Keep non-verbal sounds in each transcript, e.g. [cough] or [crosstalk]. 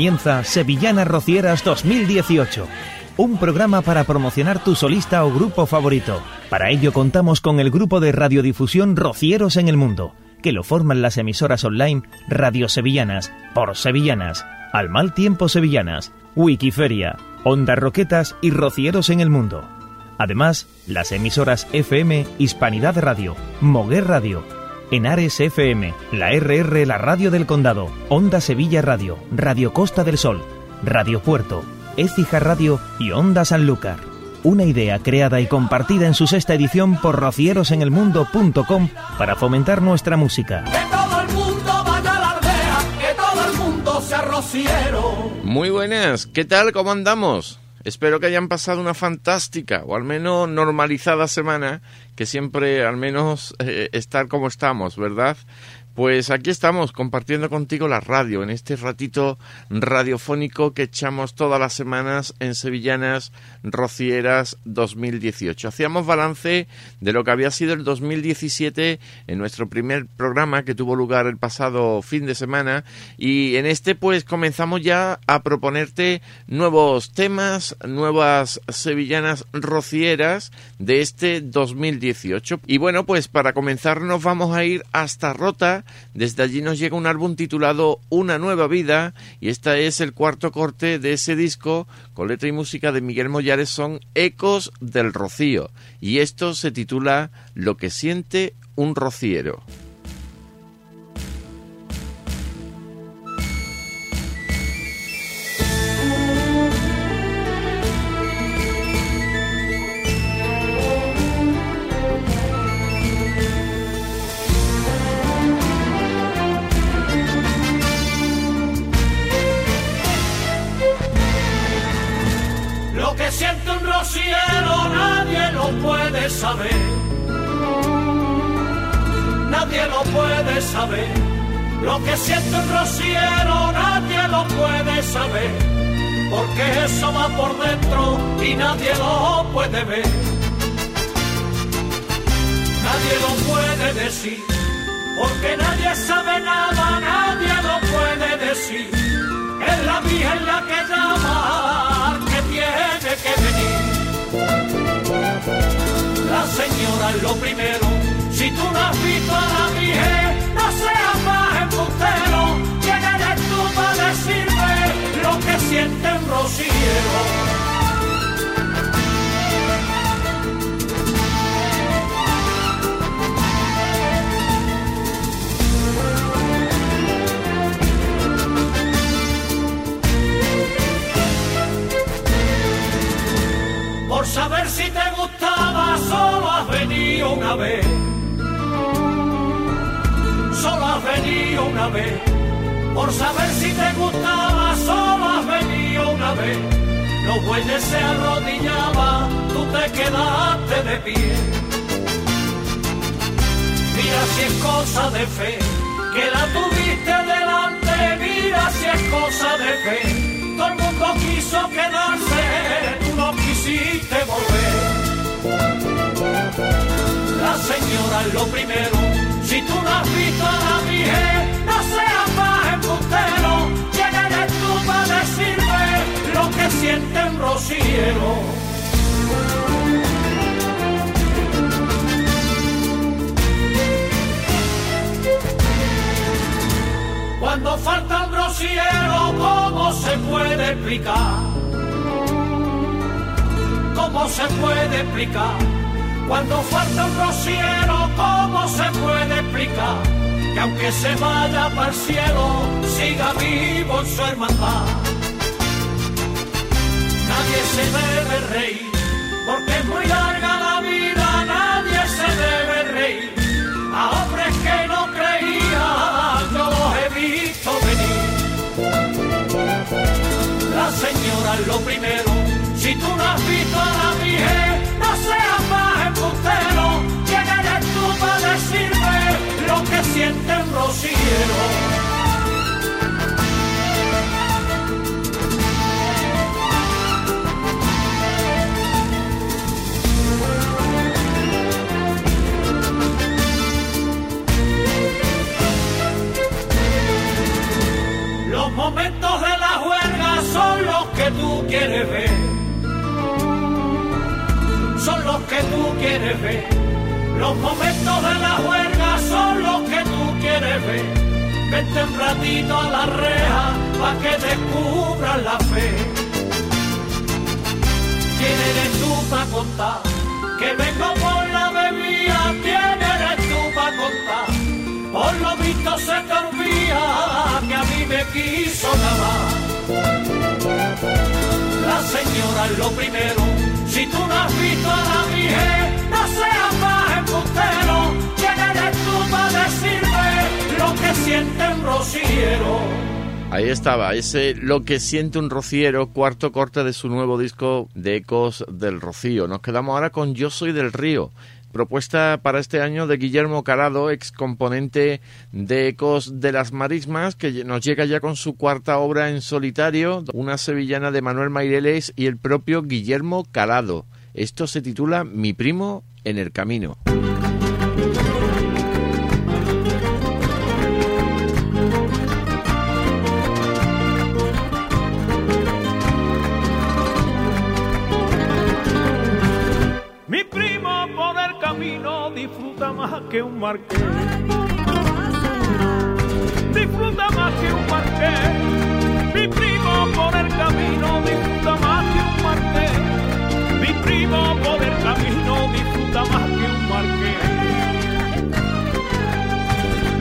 Comienza Sevillanas Rocieras 2018. Un programa para promocionar tu solista o grupo favorito. Para ello contamos con el grupo de radiodifusión Rocieros en el Mundo, que lo forman las emisoras online Radio Sevillanas, por Sevillanas, Al Mal Tiempo Sevillanas, Wikiferia, Onda Roquetas y Rocieros en el Mundo. Además, las emisoras FM Hispanidad Radio, Moguer Radio, Enares FM, la RR La Radio del Condado, Onda Sevilla Radio, Radio Costa del Sol, Radio Puerto, Écija Radio y Onda Sanlúcar. Una idea creada y compartida en su sexta edición por rocierosenelmundo.com para fomentar nuestra música. Que todo el mundo vaya a la aldea, que todo el mundo sea rociero. Muy buenas, ¿qué tal? ¿Cómo andamos? Espero que hayan pasado una fantástica o al menos normalizada semana, que siempre al menos eh, estar como estamos, ¿verdad? Pues aquí estamos compartiendo contigo la radio, en este ratito radiofónico que echamos todas las semanas en Sevillanas Rocieras 2018. Hacíamos balance de lo que había sido el 2017 en nuestro primer programa que tuvo lugar el pasado fin de semana y en este pues comenzamos ya a proponerte nuevos temas, nuevas Sevillanas Rocieras de este 2018. Y bueno, pues para comenzar nos vamos a ir hasta Rota desde allí nos llega un álbum titulado Una nueva vida y este es el cuarto corte de ese disco con letra y música de Miguel Mollares son Ecos del Rocío y esto se titula Lo que siente un rociero. Que la tuviste delante, mira si es cosa de fe todo el mundo quiso quedarse, tú no quisiste volver. La señora es lo primero, si tú no has visto a la mujer, no seas más embustero. ¿Quién eres tú para decirme lo que siente un rociero? Cuando falta un rociero, ¿cómo se puede explicar? ¿Cómo se puede explicar? Cuando falta un rociero, ¿cómo se puede explicar? Que aunque se vaya para el cielo, siga vivo en su hermandad. Nadie se debe reír, porque es muy larga la vida, nadie se debe reír. Lo primero, si tú no has visto a la mujer, no seas más embustero. ¿Quién eres tú para decirme lo que siente un rociero? Momentos de tú quieres ver. Son los que tú quieres ver. Los momentos de la huelga son los que tú quieres ver. Vente un ratito a la reja para que descubras la fe. ¿Quién eres tú para contar? Que vengo por la bebida, ¿quién eres tú para contar? Por lo visto se te que a mí me quiso nada señora lo primero, si tú no has visto a la mujer, no seas más embustero. ¿Quién eres tú para decirme lo que siente un rociero? Ahí estaba, ese Lo que siente un rociero, cuarto corte de su nuevo disco de Ecos del Rocío. Nos quedamos ahora con Yo soy del río, propuesta para este año de Guillermo Calado, ex componente de Ecos de las Marismas, que nos llega ya con su cuarta obra en solitario, una sevillana de Manuel Maireles y el propio Guillermo Calado. Esto se titula Mi primo en el camino. Más que un marqués. Disfruta más que un marqués. Mi primo por el camino disfruta más que un marqués. Mi primo por el camino disfruta más que un marqués.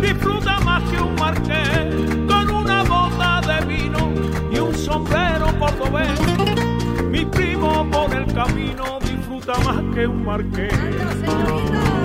Disfruta más que un marqués con una bota de vino y un sombrero cordobés. Mi primo por el camino disfruta más que un marqués.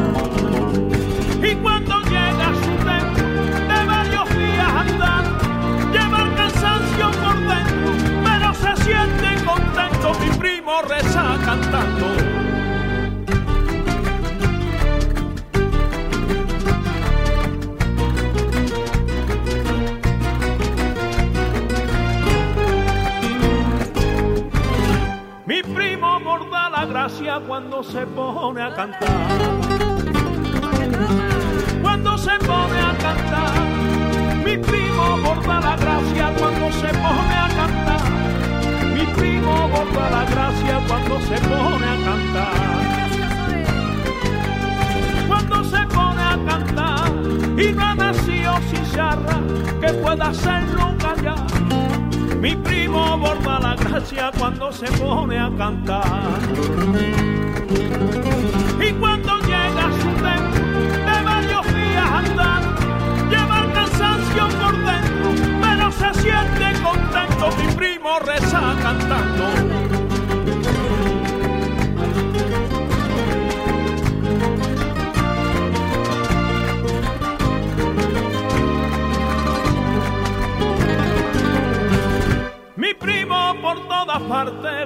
Gracia cuando se pone a cantar.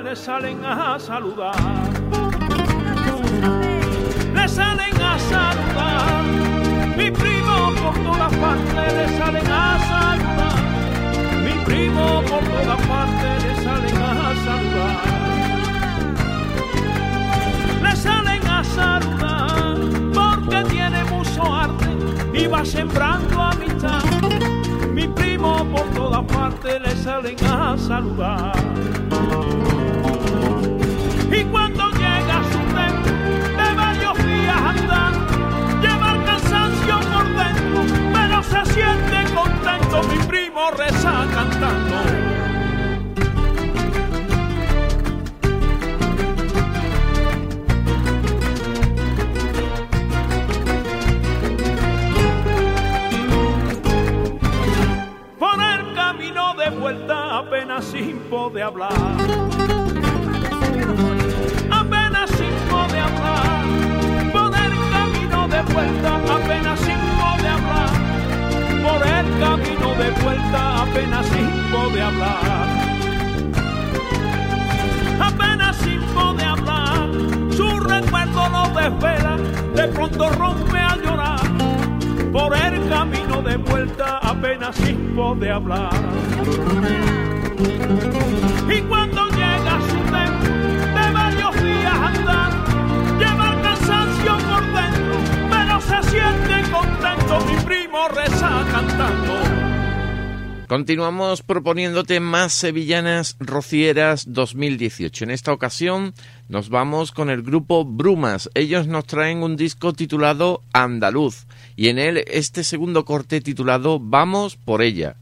Le salen a saludar. Le salen a saludar mi primo por todas partes le salen a saludar. Mi primo por todas partes le salen a saludar. Le salen a saludar porque tiene mucho arte y va sembrando amistad. Mi primo por todas partes le salen a saludar. Y sin poder hablar. Apenas sin poder hablar. Por el camino de vuelta apenas sin por el camino de vuelta apenas sin de hablar. Apenas sin de hablar, su recuerdo lo desvela, de pronto rompe a llorar. Por el camino de vuelta apenas sin de hablar. Continuamos proponiéndote más sevillanas rocieras 2018. En esta ocasión nos vamos con el grupo Brumas. Ellos nos traen un disco titulado Andaluz y en él este segundo corte titulado Vamos por ella.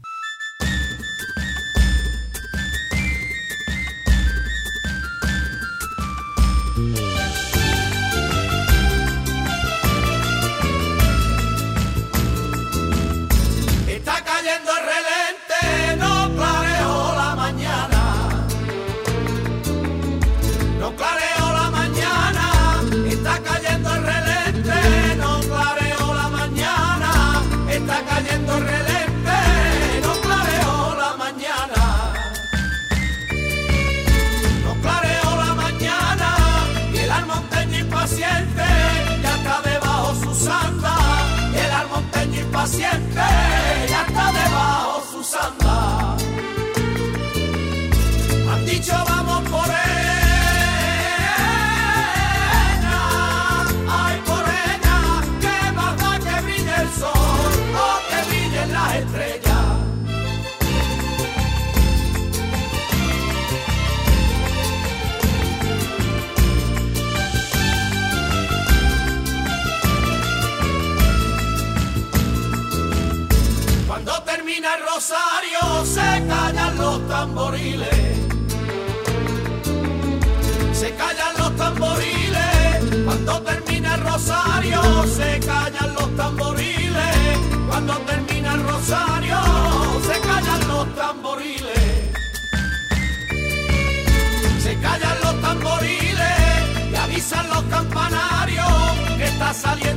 Que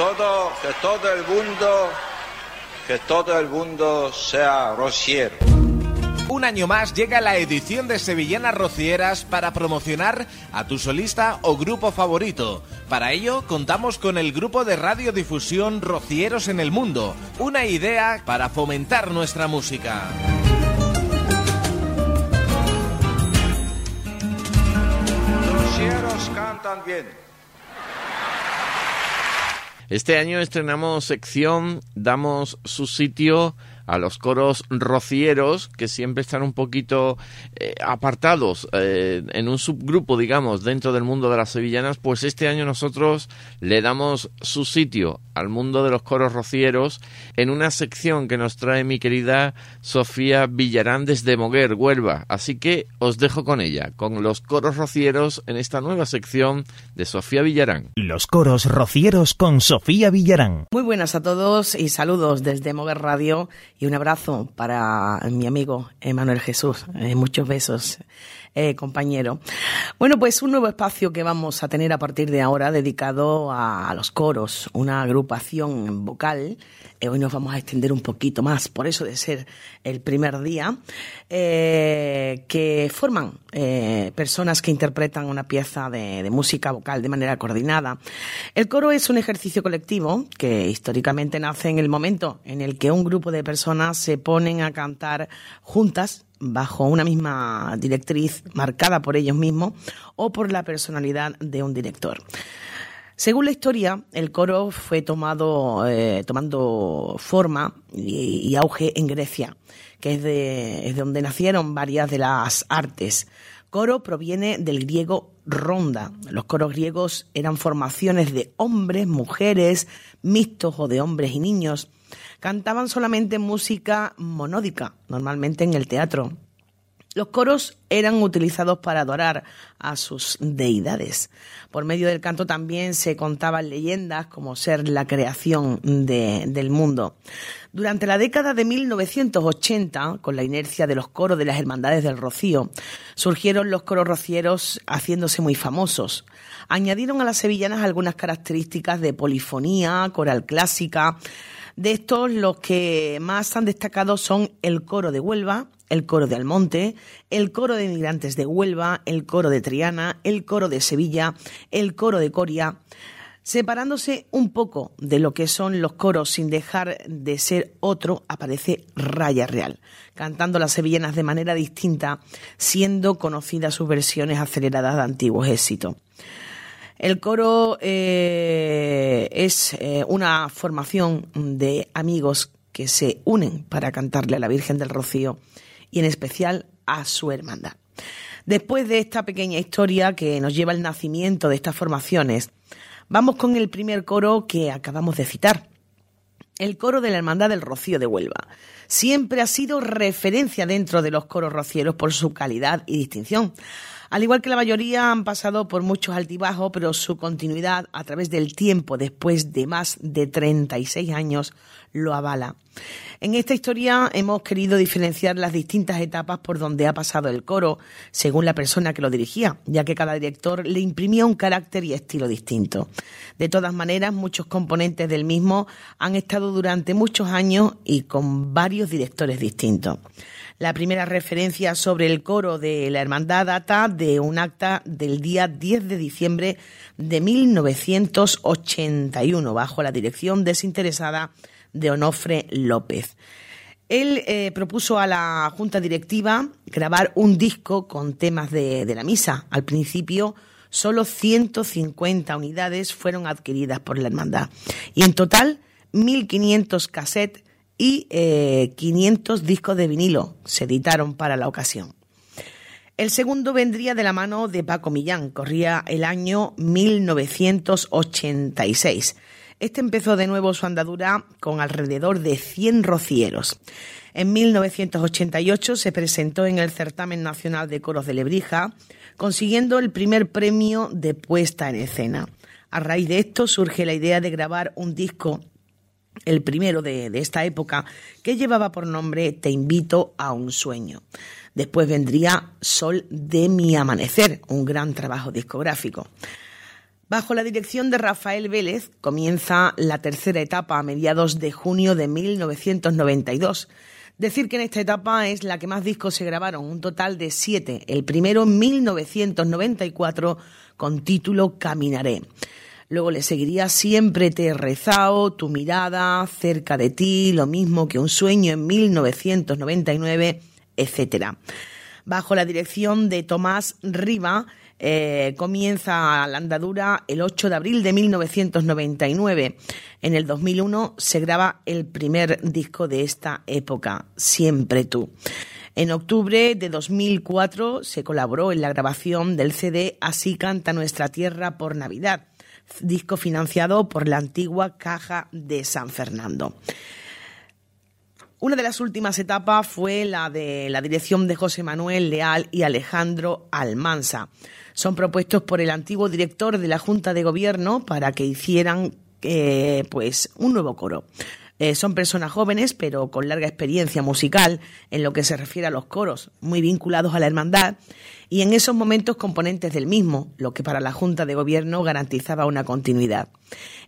todo, que todo el mundo, que todo el mundo sea rociero. Un año más llega la edición de Sevillanas Rocieras para promocionar a tu solista o grupo favorito. Para ello contamos con el grupo de radiodifusión Rocieros en el Mundo, una idea para fomentar nuestra música. Rocieros cantan bien. Este año estrenamos sección, damos su sitio a los coros rocieros que siempre están un poquito eh, apartados eh, en un subgrupo, digamos, dentro del mundo de las sevillanas, pues este año nosotros le damos su sitio al mundo de los coros rocieros en una sección que nos trae mi querida Sofía Villarán desde Moguer, Huelva. Así que os dejo con ella, con los coros rocieros en esta nueva sección de Sofía Villarán. Los coros rocieros con Sofía Villarán. Muy buenas a todos y saludos desde Moguer Radio y un abrazo para mi amigo Emanuel Jesús. Eh, muchos besos eh, compañero. Bueno, pues un nuevo espacio que vamos a tener a partir de ahora dedicado a, los coros, una agrupación vocal. Eh, hoy nos vamos a extender un poquito más, por eso de ser el primer día, que forman personas que interpretan una pieza de, de música vocal de manera coordinada. El coro es un ejercicio colectivo que históricamente nace en el momento en el que un grupo de personas se ponen a cantar juntas bajo una misma directriz marcada por ellos mismos o por la personalidad de un director. Según la historia, el coro fue tomado, eh, tomando forma y, auge en Grecia, que es de, es de donde nacieron varias de las artes. Coro proviene del griego ronda. Los coros griegos eran formaciones de hombres, mujeres, mixtos o de hombres y niños cantaban solamente música monódica, normalmente en el teatro. Los coros eran utilizados para adorar a sus deidades. Por medio del canto también se contaban leyendas como ser la creación del mundo. Durante la década de 1980, con la inercia de los coros de las Hermandades del Rocío, surgieron los coros rocieros haciéndose muy famosos. Añadieron a las sevillanas algunas características de polifonía, coral clásica, de estos, los que más han destacado son el coro de Huelva, el coro de Almonte, el coro de inmigrantes de Huelva, el coro de Triana, el coro de Sevilla, el coro de Coria, separándose un poco de lo que son los coros sin dejar de ser otro, aparece Raya Real, cantando las sevillanas de manera distinta, siendo conocidas sus versiones aceleradas de antiguos éxitos. El coro eh, es eh, una formación de amigos que se unen para cantarle a la Virgen del Rocío y en especial a su hermandad. Después de esta pequeña historia que nos lleva al nacimiento de estas formaciones, vamos con el primer coro que acabamos de citar, el coro de la Hermandad del Rocío de Huelva. Siempre ha sido referencia dentro de los coros rocieros por su calidad y distinción. Al igual que la mayoría han pasado por muchos altibajos, pero su continuidad a través del tiempo, después de más de 36 años, lo avala. En esta historia hemos querido diferenciar las distintas etapas por donde ha pasado el coro, según la persona que lo dirigía, ya que cada director le imprimía un carácter y estilo distinto. De todas maneras, muchos componentes del mismo han estado durante muchos años y con varios directores distintos. La primera referencia sobre el coro de la hermandad data de un acta del día 10 de diciembre de 1981 bajo la dirección desinteresada de Onofre López. Él eh, propuso a la Junta Directiva grabar un disco con temas de, de la misa. Al principio, solo 150 unidades fueron adquiridas por la hermandad. Y en total, 1.500 cassettes y 500 eh, discos de vinilo se editaron para la ocasión. El segundo vendría de la mano de Paco Millán, corría el año 1986. Este empezó de nuevo su andadura con alrededor de 100 rocieros. En 1988 se presentó en el Certamen Nacional de Coros de Lebrija, consiguiendo el primer premio de puesta en escena. A raíz de esto surge la idea de grabar un disco el primero de, esta época, que llevaba por nombre Te invito a un sueño. Después vendría Sol de mi amanecer, un gran trabajo discográfico. Bajo la dirección de Rafael Vélez comienza la tercera etapa a mediados de junio de 1992. Decir que en esta etapa es la que más discos se grabaron, un total de siete. El primero en 1994 con título Caminaré. Luego le seguiría Siempre te he rezado, Tu mirada, Cerca de ti, Lo mismo que un sueño en 1999, etc. Bajo la dirección de Tomás Riva, eh, comienza la andadura el 8 de abril de 1999. En el 2001 se graba el primer disco de esta época, Siempre tú. En octubre de 2004 se colaboró en la grabación del CD Así canta nuestra tierra por Navidad, disco financiado por la antigua Caja de San Fernando. Una de las últimas etapas fue la de la dirección de José Manuel Leal y Alejandro Almansa. Son propuestos por el antiguo director de la Junta de Gobierno para que hicieran eh, pues un nuevo coro. Eh, son personas jóvenes, pero con larga experiencia musical en lo que se refiere a los coros, muy vinculados a la hermandad, y en esos momentos componentes del mismo, lo que para la Junta de Gobierno garantizaba una continuidad.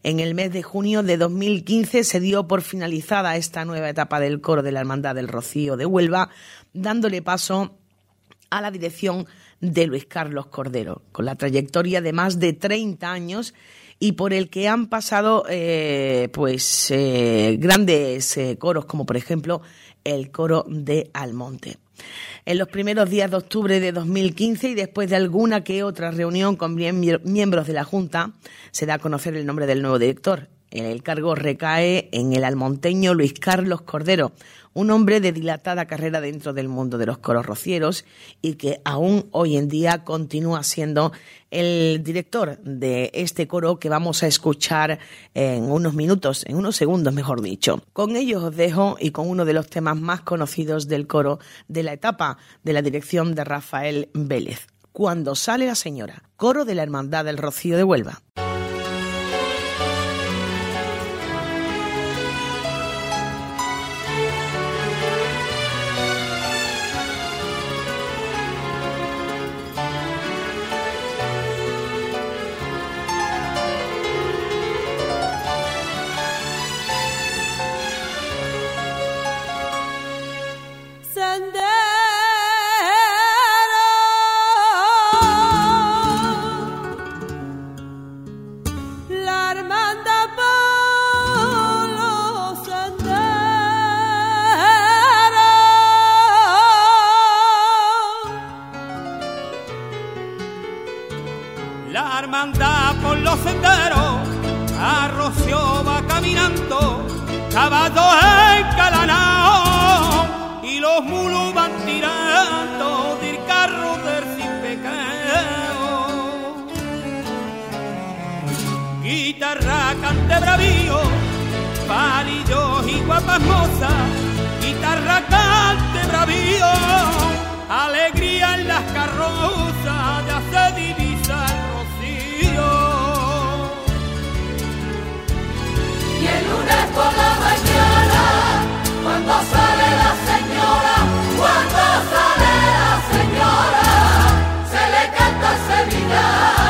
En el mes de junio de 2015 se dio por finalizada esta nueva etapa del coro de la Hermandad del Rocío de Huelva, dándole paso a la dirección de Luis Carlos Cordero, con la trayectoria de más de 30 años y por el que han pasado eh, pues eh, grandes eh, coros como por ejemplo el coro de Almonte. En los primeros días de octubre de 2015 y después de alguna que otra reunión con miembros de la Junta, se da a conocer el nombre del nuevo director. El cargo recae en el almonteño Luis Carlos Cordero, un hombre de dilatada carrera dentro del mundo de los coros rocieros y que aún hoy en día continúa siendo el director de este coro que vamos a escuchar en unos minutos, en unos segundos mejor dicho. Con ellos os dejo y con uno de los temas más conocidos del coro de la etapa de la dirección de Rafael Vélez. Cuando sale la señora, coro de la Hermandad del Rocío de Huelva. alegría en las carrozas, ya se divisa el rocío. Y el lunes por la mañana, cuando sale la señora, cuando sale la señora, se le canta el sevillano.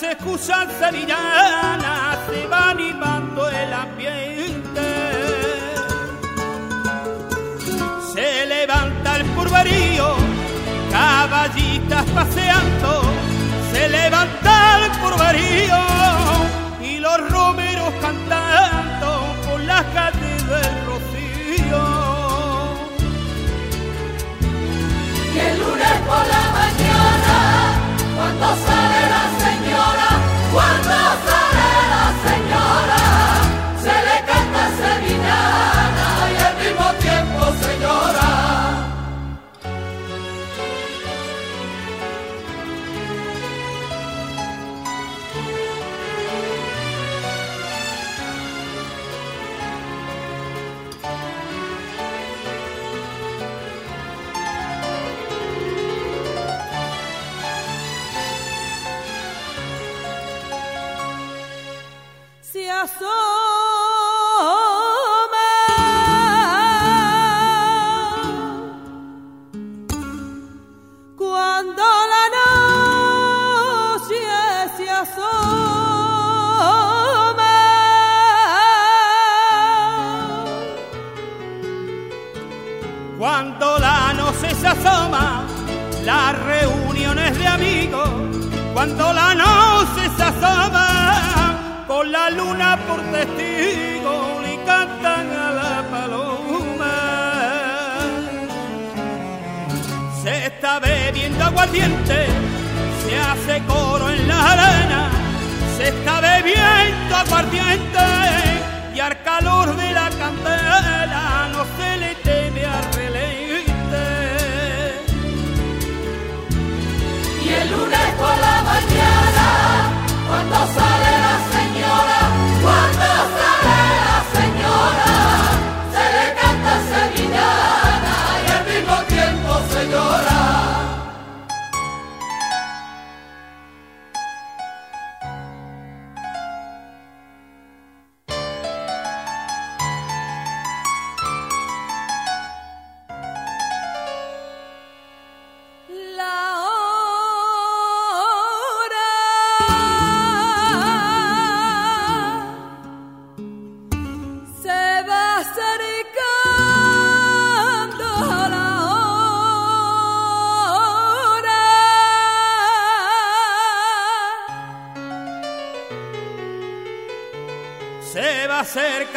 las excusas sevillanas se va animando el ambiente. Se levanta el purberío, caballitas paseando, se levanta el purberío y los romeros cantando por las calles del rocío. Y el lunes por la mañana, cuando sale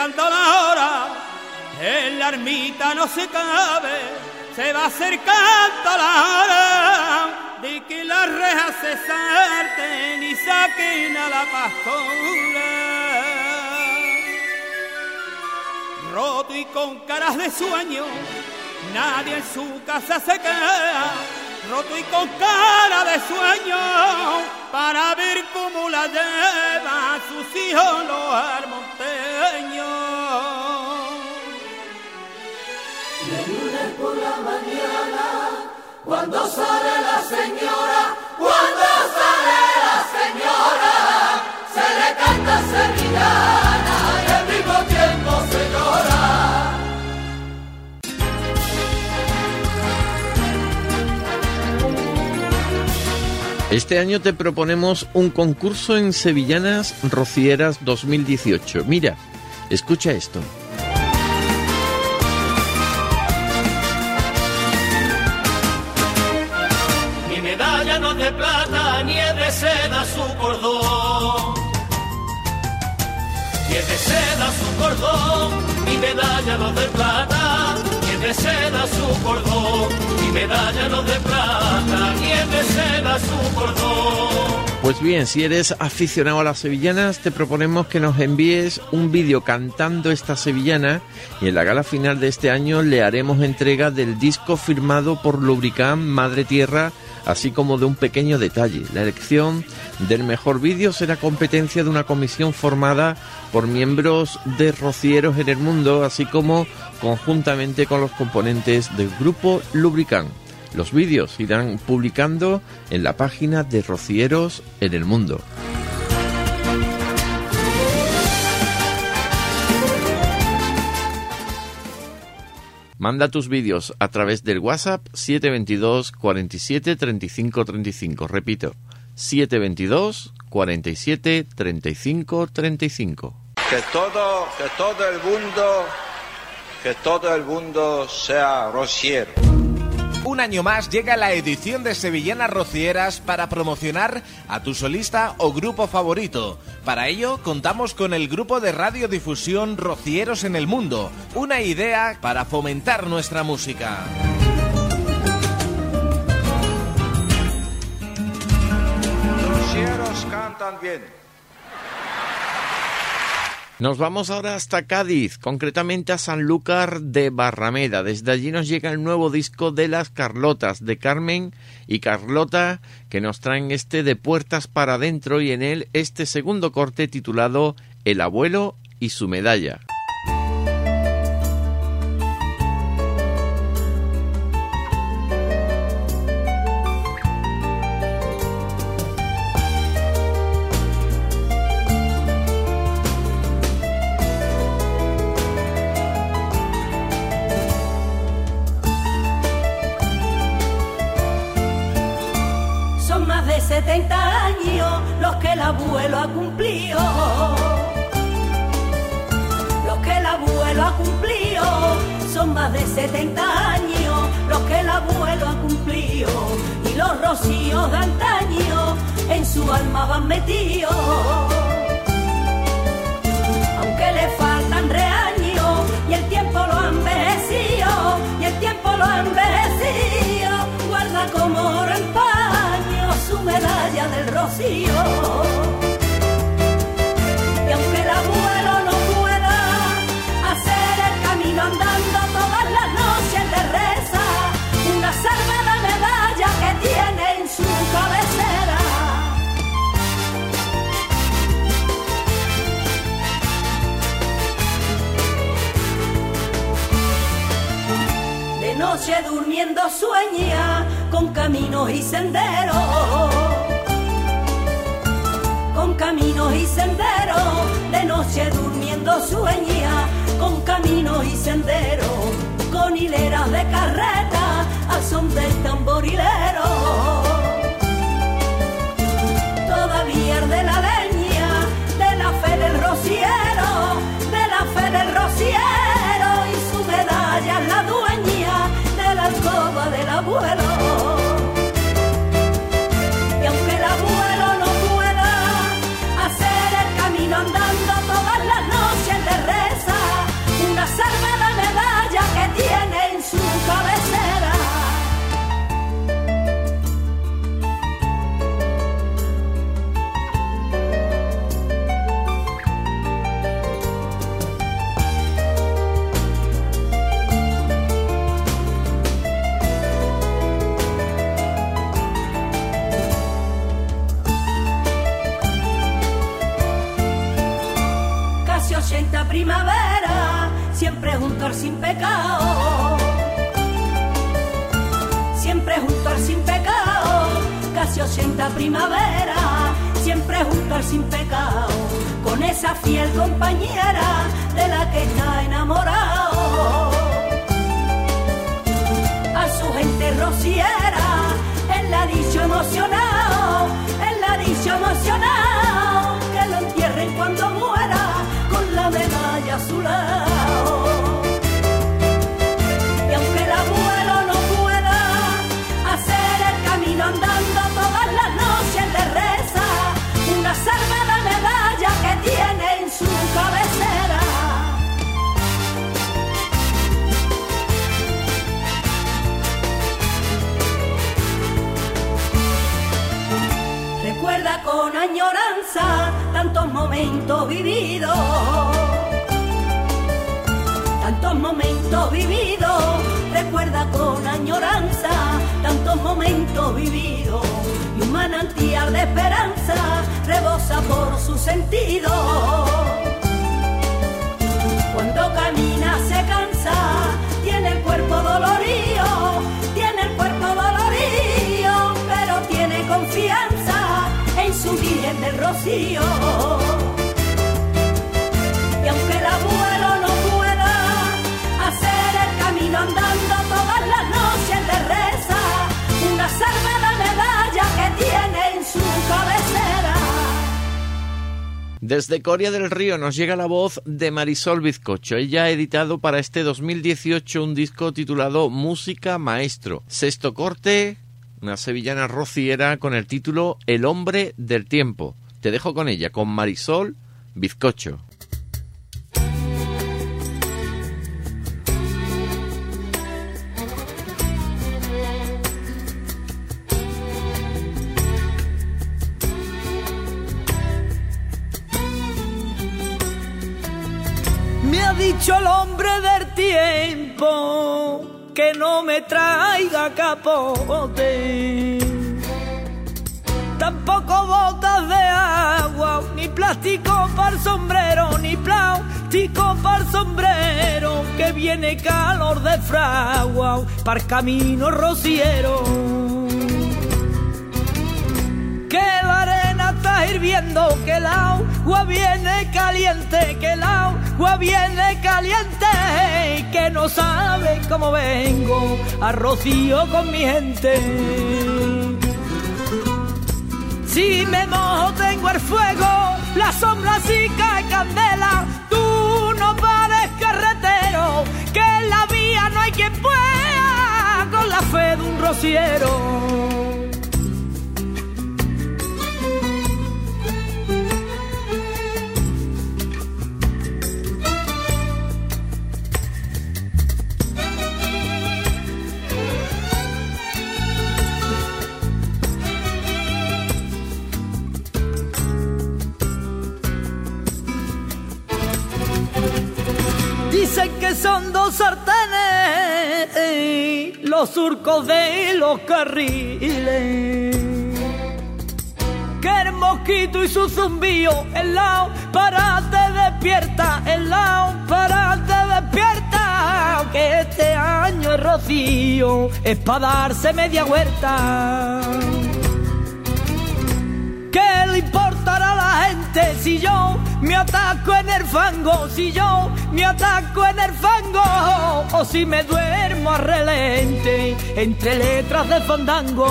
acercando la hora, en la ermita no se cabe, se va acercando la hora de que las rejas se salten y saquen a la pastora. Roto y con caras de sueño, nadie en su casa se queda, roto y con cara de sueño, para ver cómo la lleva sus hijos los armonteños. Cuando sale la señora, cuando sale la señora, se le canta sevillana y al mismo tiempo se llora. Este año te proponemos un concurso en Sevillanas Rocieras 2018. Mira, escucha esto. De seda su cordón, mi medalla no de plata, de seda su cordón, mi medalla no de plata, de seda su cordón. Pues bien, si eres aficionado a las sevillanas, te proponemos que nos envíes un vídeo cantando esta sevillana y en la gala final de este año le haremos entrega del disco firmado por Lubricán Madre Tierra, así como de un pequeño detalle. La elección del mejor vídeo será competencia de una comisión formada por miembros de Rocieros en el Mundo, así como conjuntamente con los componentes del grupo Lubricán. Los vídeos irán publicando en la página de Rocieros en el Mundo. Manda tus vídeos a través del WhatsApp 722 47 35 35. Repito, 722 47 35 35. Que todo, que todo el mundo, que todo el mundo sea rociero. Un año más llega la edición de Sevillanas Rocieras para promocionar a tu solista o grupo favorito. Para ello contamos con el grupo de radiodifusión Rocieros en el Mundo, una idea para fomentar nuestra música. Rocieros cantan bien. Nos vamos ahora hasta Cádiz, concretamente a Sanlúcar de Barrameda. Desde allí nos llega el nuevo disco de las Carlotas, de Carmen y Carlota, que nos traen este de puertas para adentro y en él este segundo corte titulado El abuelo y su medalla. Su alma van sueña con caminos y senderos con caminos y senderos, de noche durmiendo sueña, con caminos y senderos, con hileras de carreta al son del tamborilero. 80 primavera, siempre junto al sin pecado, con esa fiel compañera de la que está enamorado. A su gente rociera, él la ha dicho emocionado, él la ha dicho emocionado, momentos vividos, tantos momentos vividos. Recuerda con añoranza tantos momentos vividos y un manantial de esperanza rebosa por su sentido. Cuando camina se cansa, tiene el cuerpo dolorido, tiene el cuerpo dolorido, pero tiene confianza en su Virgen del Rocío. Desde Coria del Río nos llega la voz de Marisol Bizcocho. Ella ha editado para este 2018 un disco titulado Música Maestro. Sexto corte, una sevillana rociera con el título El hombre del tiempo. Te dejo con ella, con Marisol Bizcocho. Tiempo que no me traiga capote. Tampoco botas de agua, ni plástico para sombrero, ni plástico para sombrero, que viene calor de fragua para camino rociero. Que la arena está hirviendo, que el agua viene caliente, que el agua viene caliente, que no sabe cómo vengo a rocío con mi gente. Si me mojo tengo el fuego, la sombra sí cae candela. Tú no pares carretero, que en la vía no hay quien pueda con la fe de un rociero. Dicen que son dos sartenes los surcos de los carriles. Que el mosquito y su zumbío, el lado para te despierta, el lado para te despierta. Que este año es rocío, es para darse media huerta. ¿Qué le importará a la gente si yo me ataco en el fango? Si yo me ataco en el fango o si me duermo a relente entre letras de fandango.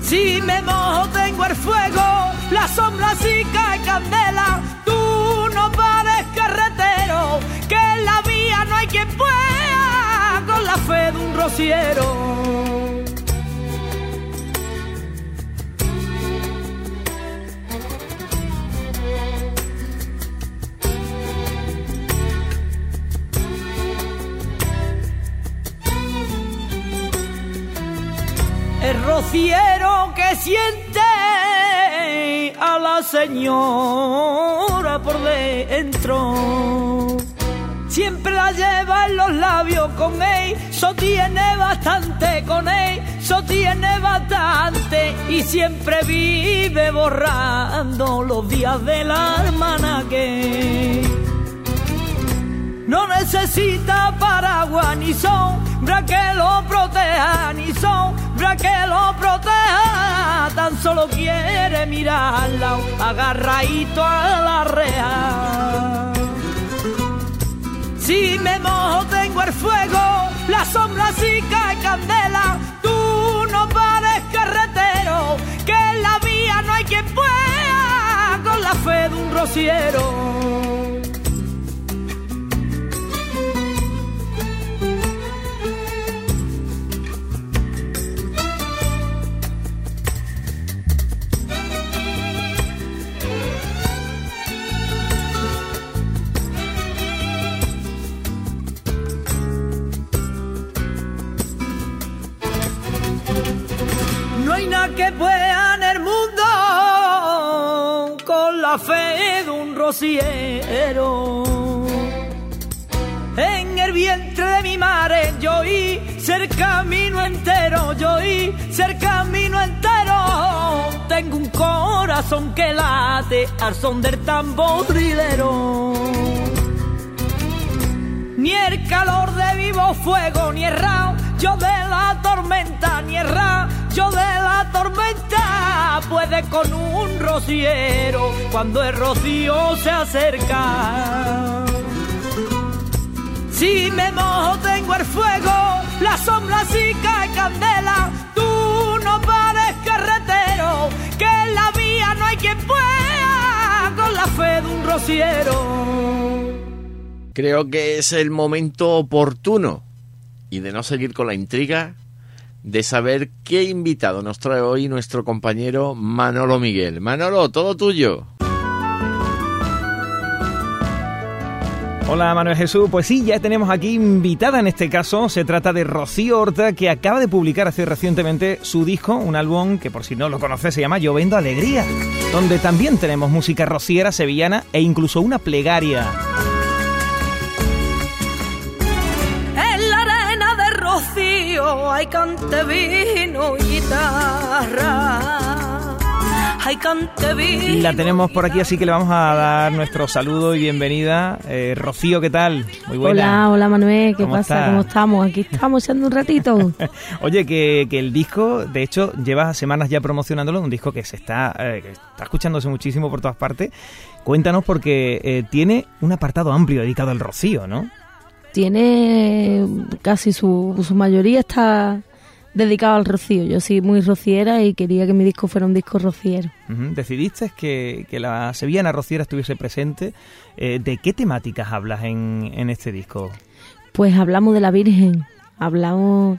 Si me mojo tengo el fuego, la sombra sí cae candela. Tú no pares carretero, que en la vía no hay quien pueda con la fe de un rociero. El rociero que siente a la señora por dentro. Siempre la lleva en los labios con él, eso tiene bastante con él, eso tiene bastante y siempre vive borrando los días de la hermana que no necesita paraguas ni sombra que lo proteja, ni sombra que lo proteja. Tan solo quiere mirarla agarradito a la rea. Si me mojo tengo el fuego, la sombra sí cae candela. Tú no pares carretero, que en la vía no hay quien pueda con la fe de un rociero. Fe de un rociero. En el vientre de mi madre yo hice el camino entero, yo hice el camino entero. Tengo un corazón que late al son del tamborilero. Ni el calor de vivo fuego, ni el rayo de la tormenta, ni el rayo de la tormenta puede con un rociero cuando el rocío se acerca. Si me mojo tengo el fuego, la sombra sí cae candela. Tú no pares carretero, que en la vía no hay quien pueda con la fe de un rociero. Creo que es el momento oportuno y de no seguir con la intriga de saber qué invitado nos trae hoy nuestro compañero Manolo Miguel. Manolo, todo tuyo. Hola Manuel Jesús, pues sí, ya tenemos aquí invitada en este caso, se trata de Rocío Horta que acaba de publicar hace recientemente su disco, un álbum que por si no lo conoces se llama Yo Vendo Alegría, donde también tenemos música rociera sevillana e incluso una plegaria. Hay cante vino y guitarra. Hay cante vino. La tenemos por aquí, así que le vamos a dar nuestro saludo y bienvenida. Eh, Rocío, ¿qué tal? Muy buena. Hola, hola Manuel, ¿qué ¿Cómo pasa? ¿Cómo estamos? Aquí estamos echando un ratito. [laughs] Oye, que, que el disco, de hecho, llevas semanas ya promocionándolo, un disco que se está, eh, que está escuchándose muchísimo por todas partes. Cuéntanos porque eh, tiene un apartado amplio dedicado al Rocío, ¿no? Tiene casi su, su mayoría está dedicado al rocío. Yo soy muy rociera y quería que mi disco fuera un disco rociero. Ujú. Decidiste que, que la sevillana rociera estuviese presente. Eh, ¿De qué temáticas hablas en, en este disco? Pues hablamos de la Virgen, hablamos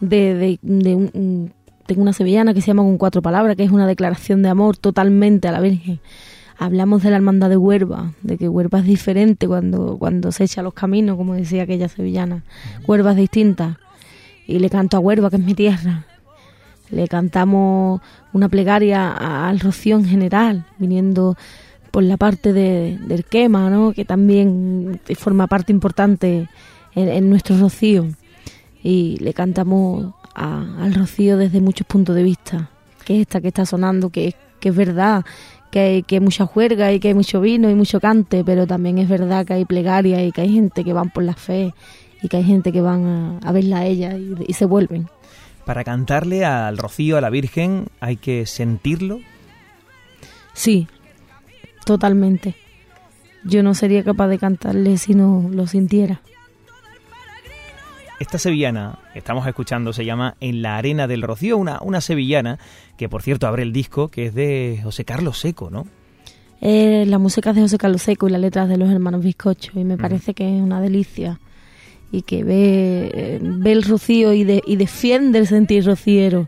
de, de, de un- tengo una sevillana que se llama Con Cuatro Palabras, que es una declaración de amor totalmente a la Virgen. Hablamos de la hermandad de Huerva, de que Huerva es diferente cuando, cuando se echa los caminos, como decía aquella sevillana. Huerva es distinta. Y le canto a Huerva, que es mi tierra. Le cantamos una plegaria al rocío en general, viniendo por la parte de, del quema, ¿no? que también forma parte importante en, en nuestro rocío. Y le cantamos a- al rocío desde muchos puntos de vista, que es esta que está sonando, que, es- que es verdad, que hay, que hay mucha juerga y que hay mucho vino y mucho cante, pero también es verdad que hay plegaria y que hay gente que van por la fe y que hay gente que van a, a verla a ella y, y se vuelven. Para cantarle al rocío, a la Virgen, hay que sentirlo. Sí, totalmente. Yo no sería capaz de cantarle si no lo sintiera. Esta sevillana que estamos escuchando se llama En la arena del rocío, una, una sevillana que por cierto abre el disco que es de José Carlos Seco, ¿no? Eh, la música es de José Carlos Seco y las letras de los hermanos Bizcocho y me parece que es una delicia y que ve, eh, ve el rocío y, de- y defiende el sentir rociero,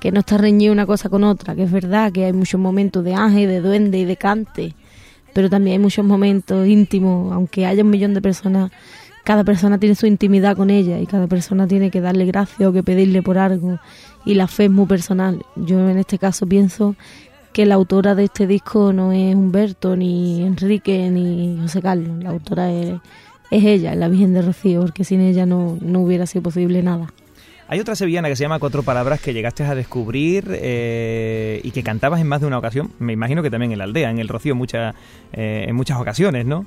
que no está reñido una cosa con otra, que es verdad que hay muchos momentos de ángel, de duende y de cante, pero también hay muchos momentos íntimos, aunque haya un millón de personas, cada persona tiene su intimidad con ella y cada persona tiene que darle gracias o que pedirle por algo y la fe es muy personal. Yo en este caso pienso que la autora de este disco no es Humberto, ni Enrique, ni José Carlos. La autora es, es ella, la Virgen de Rocío, porque sin ella no, no hubiera sido posible nada. Hay otra sevillana que se llama Cuatro Palabras que llegaste a descubrir eh, y que cantabas en más de una ocasión. Me imagino que también en la aldea, en el Rocío, mucha, eh, en muchas ocasiones, ¿no?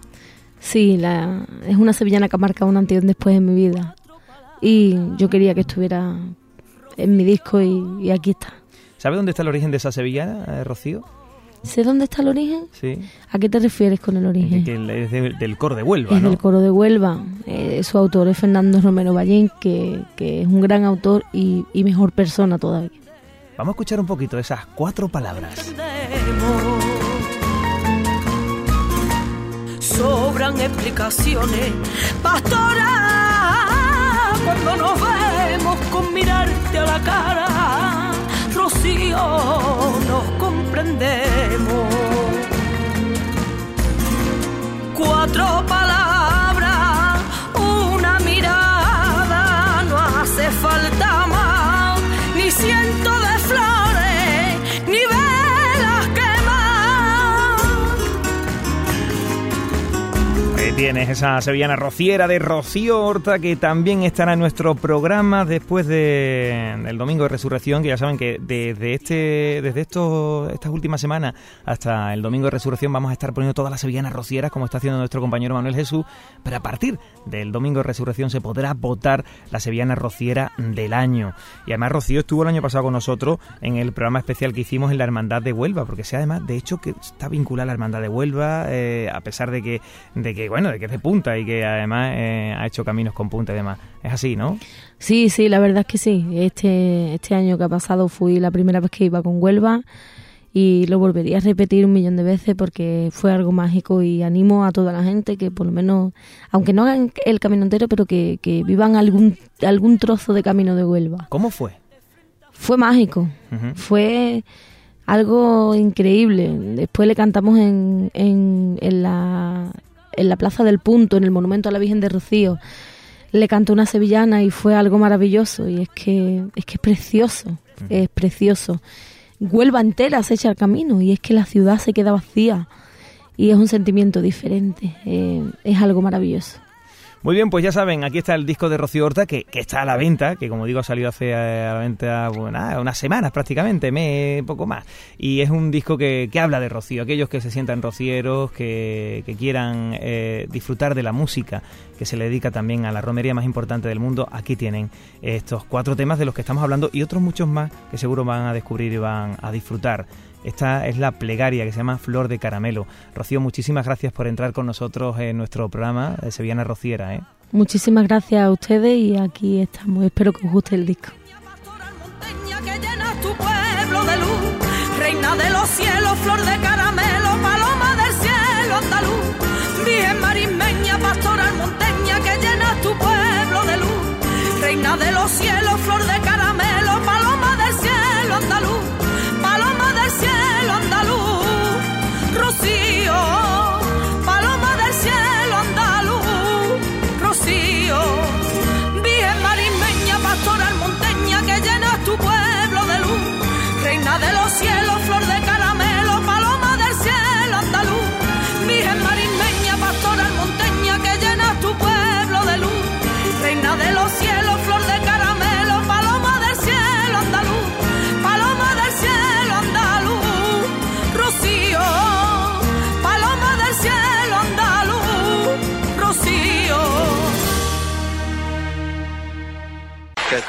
Sí, la, es una sevillana que ha marcado un antes y un después en mi vida. Y yo quería que estuviera en mi disco y, y aquí está. ¿Sabes dónde está el origen de esa sevillana, eh, Rocío? ¿Sé dónde está el origen? Sí. ¿A qué te refieres con el origen? Que, que es de- del coro de Huelva, es ¿no? del coro de Huelva. Eh, su autor es Fernando Romero Ballén, que, que es un gran autor y, y mejor persona todavía. Vamos a escuchar un poquito de esas cuatro palabras. Sobran explicaciones, pastora, cuando nos vemos con mirarte a la cara, Rocío, nos comprendemos. Cuatro palabras, una mirada, no hace falta más, ni ciento tienes esa sevillana rociera de Rocío Horta que también estará en nuestro programa después de, del domingo de resurrección, que ya saben que desde este desde estos estas últimas semanas hasta el domingo de resurrección vamos a estar poniendo todas las sevillanas rocieras como está haciendo nuestro compañero Manuel Jesús, pero a partir del domingo de resurrección se podrá votar la sevillana rociera del año. Y además Rocío estuvo el año pasado con nosotros en el programa especial que hicimos en la Hermandad de Huelva, porque sea además, de hecho, que está vinculada a la Hermandad de Huelva, eh, a pesar de que, de que, bueno, de que es de punta y que además eh, ha hecho caminos con punta y demás. Es así, ¿no? Sí, sí, la verdad es que sí. Este, este año que ha pasado fui la primera vez que iba con Huelva y lo volvería a repetir un millón de veces porque fue algo mágico y animo a toda la gente que por lo menos, aunque no hagan el camino entero, pero que, que vivan algún, algún trozo de camino de Huelva. ¿Cómo fue? Fue mágico, fue algo increíble. Después le cantamos en, en, en la, en la Plaza del Punto, en el Monumento a la Virgen de Rocío. Le cantó una sevillana y fue algo maravilloso. Y es que es que es precioso, es precioso. Huelva entera se echa el camino y es que la ciudad se queda vacía. Y es un sentimiento diferente, eh, es algo maravilloso. Muy bien, pues ya saben, aquí está el disco de Rocío Horta, que, está a la venta, que como digo ha salido hace eh, a la nada, unas semanas prácticamente, mes, poco más. Y es un disco que, que habla de Rocío, aquellos que se sientan rocieros, que, que quieran eh, disfrutar de la música, que se le dedica también a la romería más importante del mundo, aquí tienen estos cuatro temas de los que estamos hablando y otros muchos más que seguro van a descubrir y van a disfrutar. Esta es la plegaria que se llama Flor de Caramelo. Rocío, muchísimas gracias por entrar con nosotros en nuestro programa de Sevillana Rociera. ¿eh? Muchísimas gracias a ustedes y aquí estamos. Espero que os guste el disco. Reina de los cielos, flor de caramelo, paloma del cielo andaluz, virgen marismeña, pastoral monteña que llenas tu pueblo de luz. Reina de los cielos, flor de caramelo.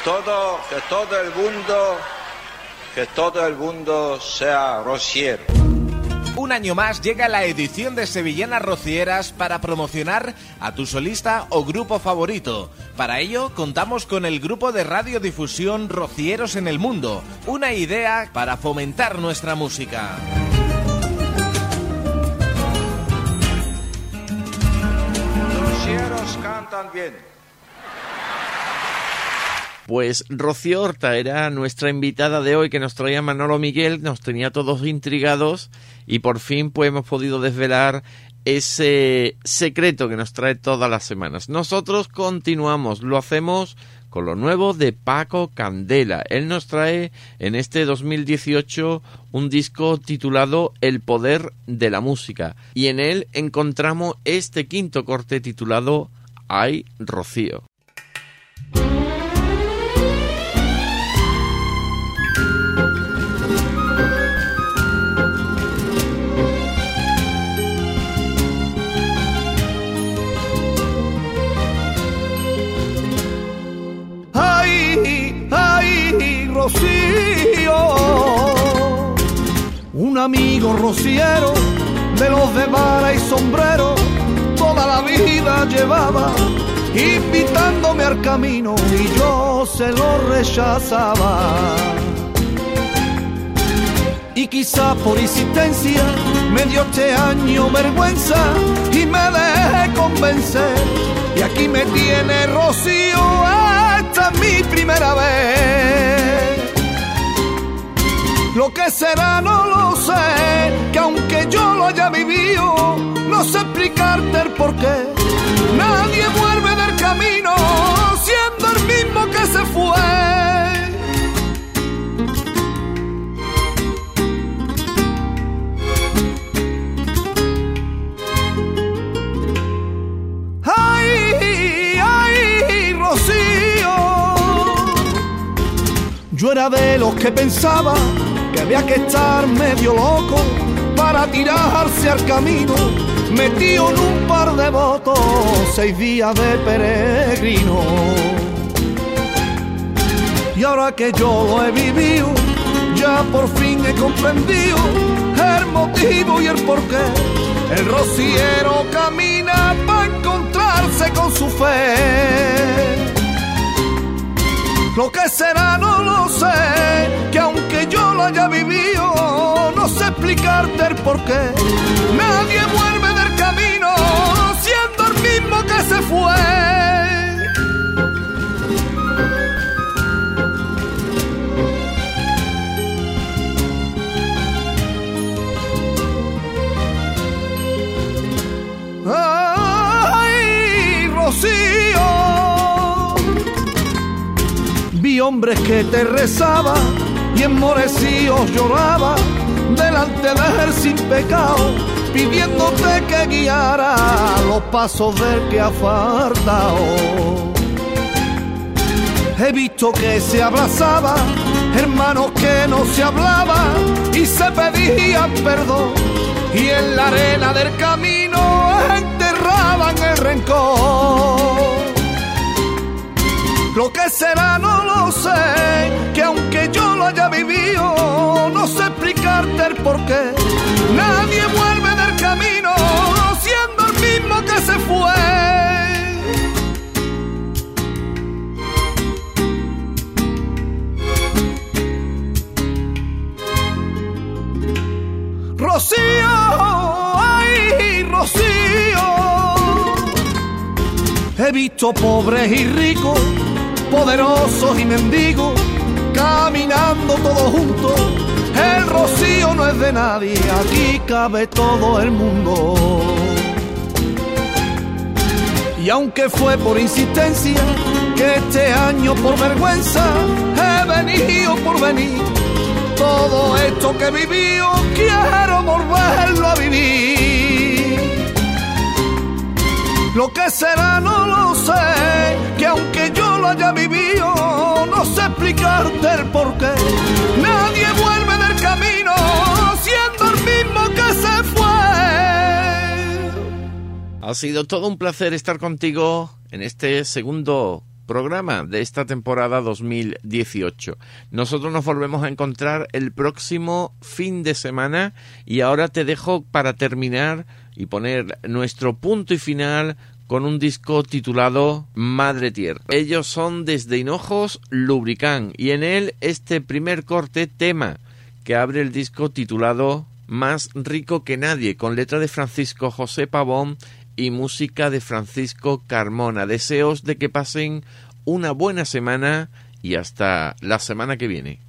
Todo, que todo el mundo, que todo el mundo sea rociero. Un año más llega la edición de Sevillanas Rocieras para promocionar a tu solista o grupo favorito. Para ello contamos con el grupo de radiodifusión Rocieros en el Mundo, una idea para fomentar nuestra música. Los rocieros cantan bien. Pues Rocío Horta era nuestra invitada de hoy que nos traía Manolo Miguel, nos tenía todos intrigados y por fin pues hemos podido desvelar ese secreto que nos trae todas las semanas. Nosotros continuamos, lo hacemos con lo nuevo de Paco Candela. Él nos trae en este 2018 un disco titulado El poder de la música y en él encontramos este quinto corte titulado Ay Rocío. De los de vara y sombrero, toda la vida llevaba invitándome al camino y yo se lo rechazaba. Y quizá por insistencia me dio este año vergüenza y me dejé convencer. Y aquí me tiene Rocío, esta es mi primera vez. Lo que será no lo sé, aunque yo lo haya vivido, no sé explicarte el por qué. Nadie vuelve del camino siendo el mismo que se fue. Ay, ay, Rocío. Yo era de los que pensaba que había que estar medio loco para tirarse al camino, metido en un par de votos, seis días de peregrino. Y ahora que yo lo he vivido, ya por fin he comprendido el motivo y el porqué. El rociero camina para encontrarse con su fe. Lo que será no lo sé, que yo haya no sé explicarte el por qué. Nadie vuelve del camino siendo el mismo que se fue. Vi hombres que te rezaban y enmorecidos lloraba delante de él sin pecado, pidiéndote que guiara los pasos del que ha faltado. He visto que se abrazaba, hermanos que no se hablaban y se pedían perdón. Y en la arena del camino enterraban el rencor. Lo que será no lo sé, que aunque yo lo haya vivido, no sé explicarte el por qué. Nadie vuelve del camino siendo el mismo que se fue. Rocío, ay, Rocío. He visto pobres y ricos, poderosos y mendigos, caminando todos juntos. El rocío no es de nadie, aquí cabe todo el mundo. Y aunque fue por insistencia, que este año por vergüenza he venido por venir, todo esto que viví quiero volverlo a vivir. Lo que será no lo sé, que aunque yo no sé explicarte el porqué. Nadie vuelve del camino siendo el mismo que se fue. Ha sido todo un placer estar contigo en este segundo programa de esta temporada 2018. Nosotros nos volvemos a encontrar el próximo fin de semana y ahora te dejo para terminar y poner nuestro punto y final con un disco titulado Madre Tierra. Ellos son desde Hinojos Lubricán y en él este primer corte tema que abre el disco titulado Más rico que nadie con letra de Francisco José Pavón y música de Francisco Carmona. Deseos de que pasen una buena semana y hasta la semana que viene.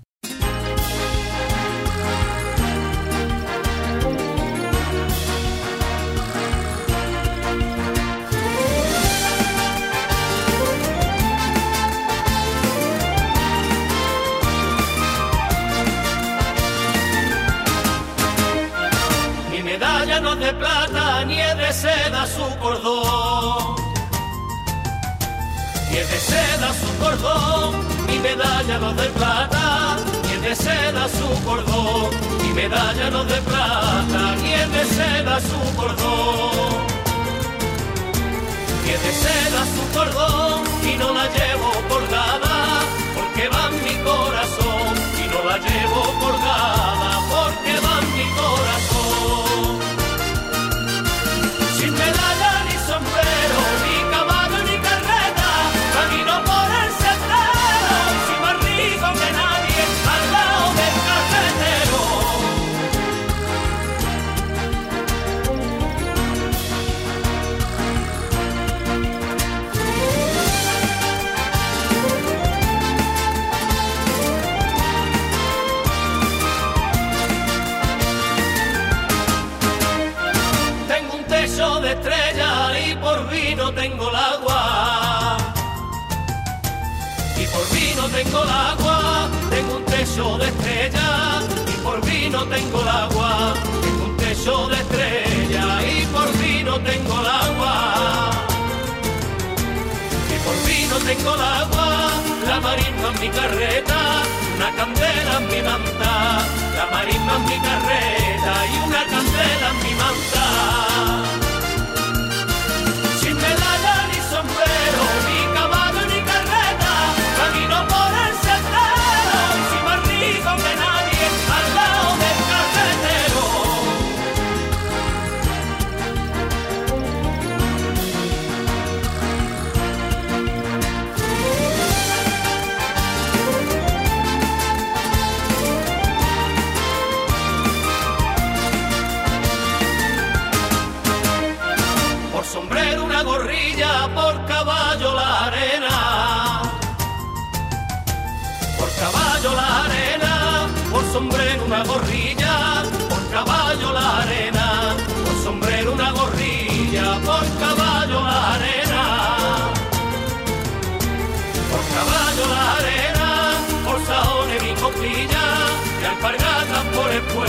Medalla de plata, es de seda su cordón, mi medalla de plata, es de seda su cordón. Es de seda su cordón y no la llevo tengo el agua, un techo de estrella. Y por vino tengo el agua. Y por vino tengo el agua, la marisma en mi carreta, una candela en mi manta, la marisma en mi carreta y una candela en mi manta.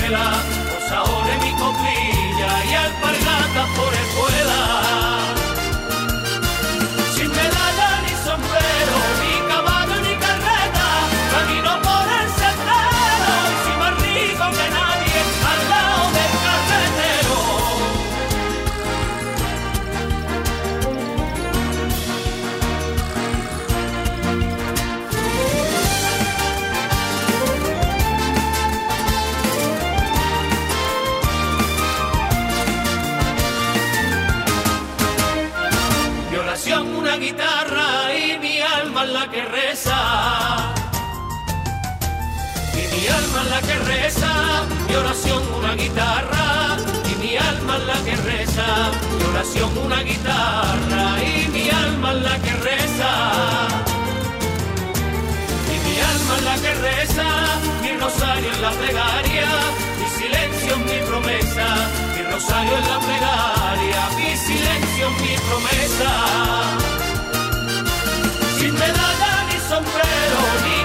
Por oración una guitarra y mi alma es la que reza. De oración una guitarra y mi alma es la que reza. Y mi alma es la que reza, mi rosario es la plegaria, mi silencio es mi promesa. Mi rosario es la plegaria, mi silencio es mi promesa. Sin medalla ni sombrero ni